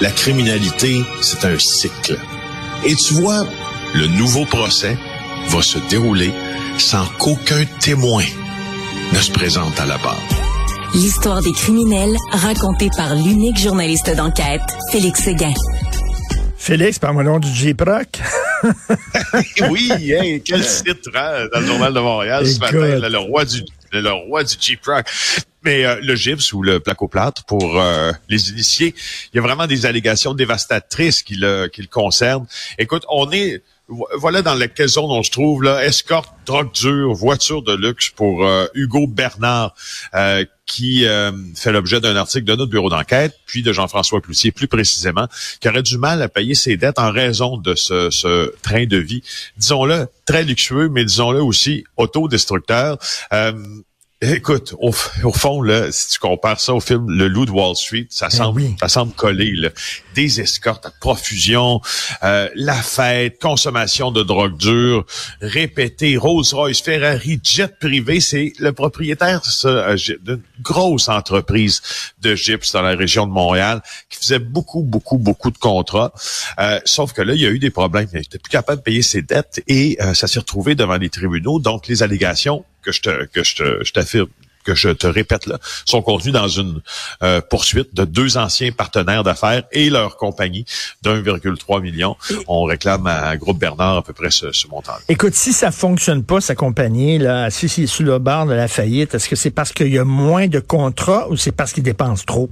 la criminalité, c'est un cycle. Et tu vois, le nouveau procès va se dérouler sans qu'aucun témoin ne se présente à la barre. L'histoire des criminels racontée par l'unique journaliste d'enquête, Félix Séguin. Félix, par mon nom du J-Proc. oui, quel titre hein, dans le Journal de Montréal ce matin, le, roi du le roi du J-Proc. Mais euh, le gypse ou le placoplâtre, pour euh, les initiés, il y a vraiment des allégations dévastatrices qui le, concernent. Écoute, on est voilà dans laquelle zone on se trouve là. Escorte, drogue dure, voiture de luxe pour euh, Hugo Bernard, euh, qui euh, fait l'objet d'un article de notre bureau d'enquête, puis de Jean-François Cloutier plus précisément, qui aurait du mal à payer ses dettes en raison de ce, ce train de vie, disons-le, très luxueux, mais disons-le aussi autodestructeur. Écoute, au, fond, là, si tu compares ça au film Le Loup de Wall Street, ça ben semble, ça semble coller. Là. Des escortes à profusion, euh, la fête, consommation de drogue dure, répétée, Rolls-Royce, Ferrari, jet privé. C'est le propriétaire euh, d'une grosse entreprise de gyps dans la région de Montréal qui faisait beaucoup, beaucoup, beaucoup de contrats. Euh, sauf que là, il y a eu des problèmes. Il n'était plus capable de payer ses dettes et ça s'est retrouvé devant les tribunaux. Donc, les allégations que je te, que je te, je t'affirme que je te répète là, sont contenus dans une euh, poursuite de deux anciens partenaires d'affaires et leur compagnie d'1,3 million. On réclame à Groupe Bernard à peu près ce, ce montant. -là. Écoute, si ça fonctionne pas, sa compagnie, là, si c'est sous le bord de la faillite, est-ce que c'est parce qu'il y a moins de contrats ou c'est parce qu'ils dépensent trop?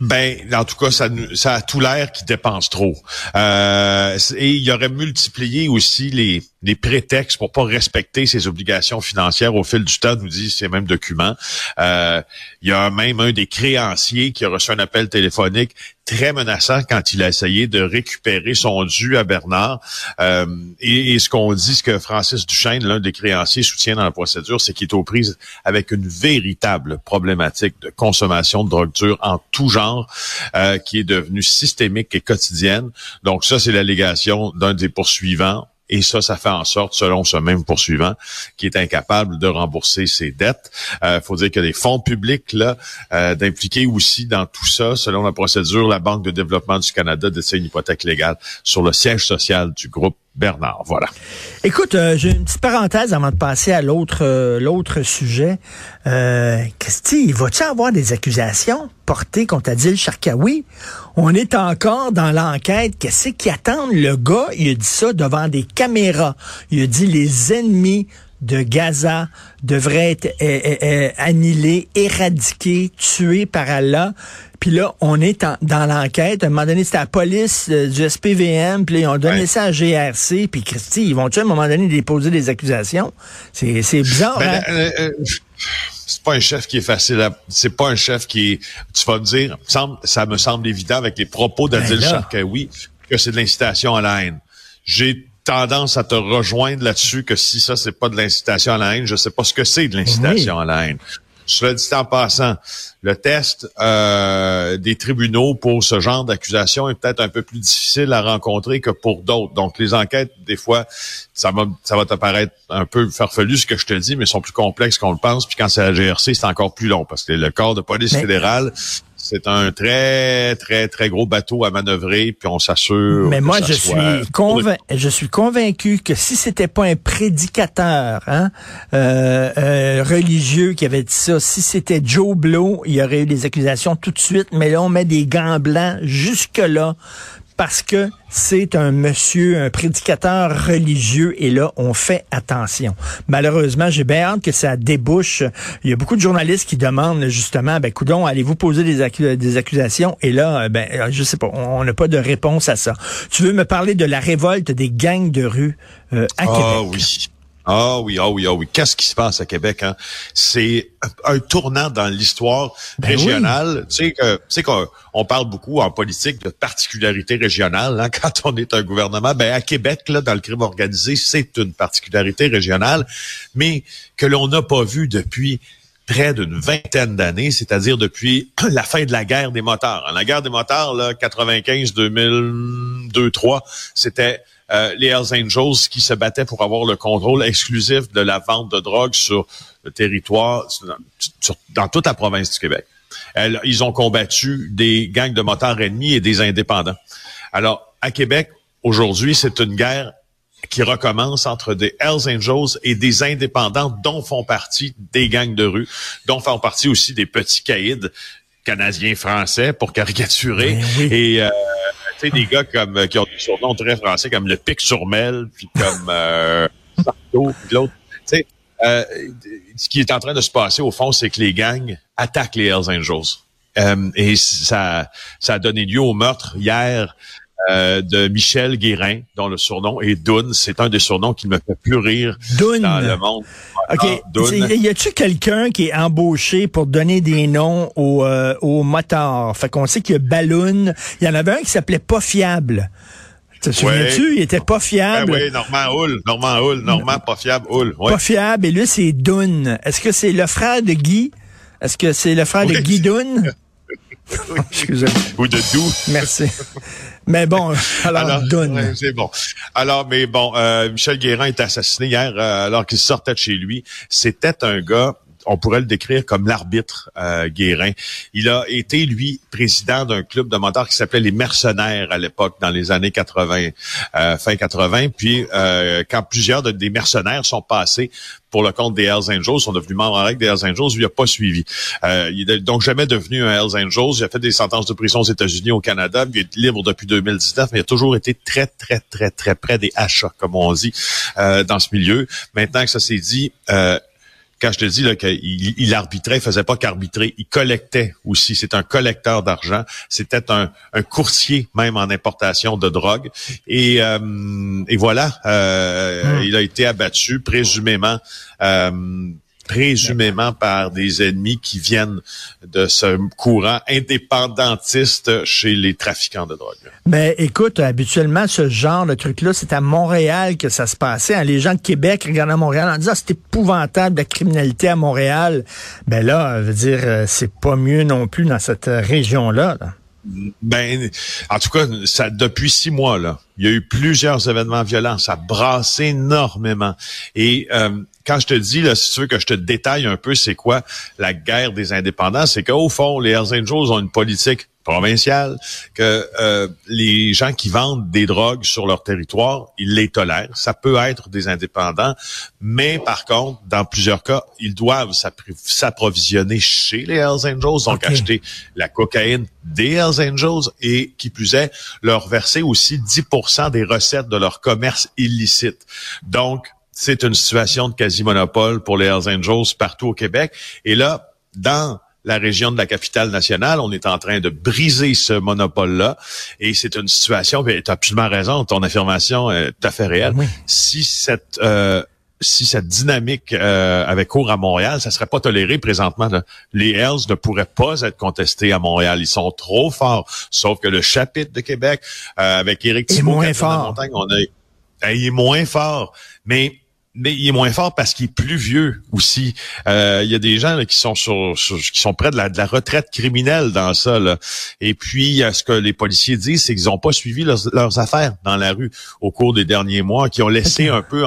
Ben, en tout cas, ça, ça a tout l'air qu'ils dépensent trop. Euh, et il y aurait multiplié aussi les, les prétextes pour pas respecter ses obligations financières au fil du temps, nous dit ces mêmes documents. Euh, il y a même un des créanciers qui a reçu un appel téléphonique très menaçant quand il a essayé de récupérer son dû à Bernard. Euh, et, ce qu'on dit, ce que Francis Duchesne, l'un des créanciers, soutient dans la procédure, c'est qu'il est aux prises avec une véritable problématique de consommation de drogue dure en tout genre, euh, qui est devenue systémique et quotidienne. Donc ça, c'est l'allégation d'un des poursuivants. Et ça, ça fait en sorte, selon ce même poursuivant, qui est incapable de rembourser ses dettes. Il euh, faut dire a des fonds publics là euh, d'impliquer aussi dans tout ça. Selon la procédure, la Banque de développement du Canada détient une hypothèque légale sur le siège social du groupe Bernard. Voilà. Écoute, euh, j'ai une petite parenthèse avant de passer à l'autre euh, sujet. Euh, Christy, va-tu avoir des accusations portées contre Adil Sharkawi? On est encore dans l'enquête. Qu'est-ce qui attend? Le gars, il a dit ça devant des caméras. Il a dit les ennemis de Gaza devraient être annihilés, éradiqués, tués par Allah. Puis là, on est dans l'enquête. À un moment donné, c'était la police euh, du SPVM, puis ils ont donné ça à GRC, puis Christy, ils vont-tu à un moment donné déposer des accusations? C'est bizarre, ben, hein? Euh, euh, c'est pas un chef qui est facile à, c'est pas un chef qui est, tu vas me dire, ça me semble évident avec les propos d'Adil ben oui, que c'est de l'incitation à la haine. J'ai tendance à te rejoindre là-dessus que si ça c'est pas de l'incitation à la haine, je sais pas ce que c'est de l'incitation à la haine. Cela dit en passant, le test euh, des tribunaux pour ce genre d'accusation est peut-être un peu plus difficile à rencontrer que pour d'autres. Donc, les enquêtes, des fois, ça va, ça va te paraître un peu farfelu ce que je te dis, mais sont plus complexes qu'on le pense. Puis quand c'est la GRC, c'est encore plus long parce que le corps de police fédérale c'est un très, très, très gros bateau à manœuvrer, puis on s'assure. Mais moi, je suis, je suis convaincu que si c'était pas un prédicateur hein, euh, euh, religieux qui avait dit ça, si c'était Joe Blow, il y aurait eu des accusations tout de suite, mais là, on met des gants blancs jusque-là parce que c'est un monsieur, un prédicateur religieux, et là, on fait attention. Malheureusement, j'ai bien hâte que ça débouche. Il y a beaucoup de journalistes qui demandent justement, ben, coudon, allez-vous poser des, des accusations? Et là, ben, euh, je sais pas, on n'a pas de réponse à ça. Tu veux me parler de la révolte des gangs de rue euh, à ah, Québec? oui. Ah oui, ah oui, ah oui. Qu'est-ce qui se passe à Québec? Hein? C'est un tournant dans l'histoire ben régionale. Tu sais que, tu sais qu'on parle beaucoup en politique de particularité régionale hein, quand on est un gouvernement. Ben à Québec, là, dans le crime organisé, c'est une particularité régionale, mais que l'on n'a pas vu depuis près d'une vingtaine d'années, c'est-à-dire depuis la fin de la guerre des motards. La guerre des motards, là, 95, 2002, 3, c'était euh, les Hells Angels qui se battaient pour avoir le contrôle exclusif de la vente de drogue sur le territoire, dans toute la province du Québec. ils ont combattu des gangs de motards ennemis et des indépendants. Alors, à Québec, aujourd'hui, c'est une guerre qui recommence entre des Hells Angels et des indépendants dont font partie des gangs de rue, dont font partie aussi des petits caïds canadiens français pour caricaturer ben et euh, tu sais des gars comme euh, qui ont des surnoms très français comme le Pic sur Mel puis comme euh, puis l'autre tu sais euh, ce qui est en train de se passer au fond c'est que les gangs attaquent les Hells Angels euh, et ça ça a donné lieu au meurtre hier euh, de Michel Guérin, dont le surnom est Dune. C'est un des surnoms qui me fait plus rire dans le monde. OK. Y a-tu quelqu'un qui est embauché pour donner des noms aux, euh, aux motards? Fait qu'on sait qu'il y a Balloon. Il y en avait un qui s'appelait Pas Fiable. Te souviens-tu? Il était pas fiable. oui, Normand Hull. Normand Hull. Normand pas fiable Hull. Pas fiable. Et lui, c'est Dune. Est-ce que c'est le frère de Guy? Est-ce que c'est le frère de Guy Dune? Excusez-moi. Ou de Doux. Merci. Mais bon, alors, donne. c'est bon. Alors, mais bon, euh, Michel Guérin est assassiné hier euh, alors qu'il sortait de chez lui. C'était un gars on pourrait le décrire comme l'arbitre euh, Guérin. Il a été, lui, président d'un club de motards qui s'appelait les Mercenaires à l'époque, dans les années 80, euh, fin 80. Puis, euh, quand plusieurs des mercenaires sont passés pour le compte des Hells Angels, sont devenus membres en règle des Hells Angels, lui a pas suivi. Euh, il est donc jamais devenu un Hells Angels. Il a fait des sentences de prison aux États-Unis, au Canada. Il est libre depuis 2019, mais il a toujours été très, très, très, très près des achats, comme on dit, dans ce milieu. Maintenant que ça s'est dit, quand je te dis qu'il il arbitrait, il faisait pas qu'arbitrer, il collectait aussi. C'est un collecteur d'argent. C'était un, courtier même en importation de drogue. Et, euh, et voilà, euh, hmm. il a été abattu présumément. Euh, présumément par des ennemis qui viennent de ce courant indépendantiste chez les trafiquants de drogue. Mais écoute, habituellement, ce genre de truc-là, c'est à Montréal que ça se passait. Hein. Les gens de Québec regardent à Montréal en disant ah, c'est épouvantable la criminalité à Montréal. Ben là, je veux dire, euh, c'est pas mieux non plus dans cette région-là. là ben, en tout cas, ça depuis six mois là, il y a eu plusieurs événements violents, ça brasse énormément. Et euh, quand je te dis là, si tu veux que je te détaille un peu, c'est quoi la guerre des indépendants, c'est qu'au fond, les Hells Angels ont une politique provinciale, que euh, les gens qui vendent des drogues sur leur territoire, ils les tolèrent. Ça peut être des indépendants, mais par contre, dans plusieurs cas, ils doivent s'approvisionner chez les Hells Angels, donc acheter la cocaïne des Hells Angels et, qui plus est, leur verser aussi 10% des recettes de leur commerce illicite. Donc, c'est une situation de quasi-monopole pour les Hells Angels partout au Québec. Et là, dans la région de la capitale nationale. On est en train de briser ce monopole-là. Et c'est une situation, tu as absolument raison, ton affirmation est tout à fait réelle. Si cette... Euh, si cette dynamique euh, avait cours à Montréal, ça serait pas toléré présentement. Les Hells ne pourraient pas être contestés à Montréal. Ils sont trop forts. Sauf que le chapitre de Québec, euh, avec Éric Thibault, moins fort. on a, il est moins fort. Mais mais il est moins fort parce qu'il est plus vieux aussi. Euh, il y a des gens qui sont sur, qui sont près de la, de la, retraite criminelle dans ça. Là. Et puis, ce que les policiers disent, c'est qu'ils n'ont pas suivi leurs, affaires dans la rue au cours des derniers mois, qui ont laissé un peu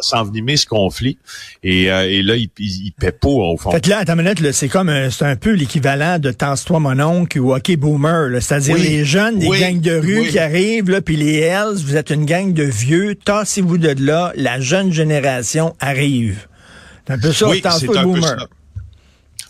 s'envenimer ce conflit. Et, euh, et là, ils, ils, paient pas au fond. Fait que là, à ta minute, c'est comme c'est un peu l'équivalent de Tasse-toi mon oncle ou Hockey Boomer. C'est-à-dire les jeunes, des gangs de rue qui arrivent, là, puis les Hells, vous êtes une gang de vieux, tassez-vous de là, la jeune génération arrive. C'est un peu ça, oui, c'est un peu ça.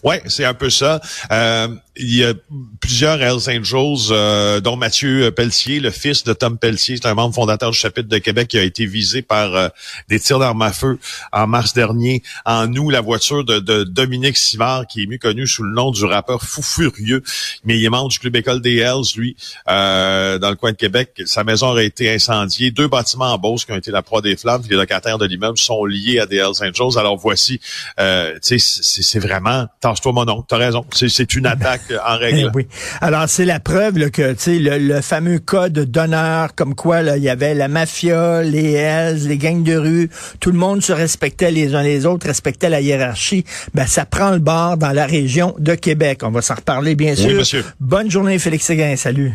Ouais, c'est un peu ça. Euh, il y a plusieurs Hells Angels, euh, dont Mathieu Pelletier, le fils de Tom Pelletier, c'est un membre fondateur du chapitre de Québec qui a été visé par euh, des tirs d'armes à feu en mars dernier. En nous, la voiture de, Dominique Simard, qui est mieux connu sous le nom du rappeur Fou Furieux, mais il est membre du club école des Hells, lui, euh, dans le coin de Québec. Sa maison aurait été incendiée. Deux bâtiments en Beauce qui ont été la proie des flammes. Les locataires de l'immeuble sont liés à des Hells Angels. Alors voici, sais, c'est vraiment, tasse-toi mon nom, t'as raison. C'est une attaque en règle. oui. Alors, c'est la preuve là, que le, le fameux code d'honneur, comme quoi il y avait la mafia, les Hells, les gangs de rue, tout le monde se respectait les uns les autres, respectait la hiérarchie. Ben, ça prend le bord dans la région de Québec. On va s'en reparler, bien sûr. Oui, monsieur. Bonne journée, Félix Séguin. Salut.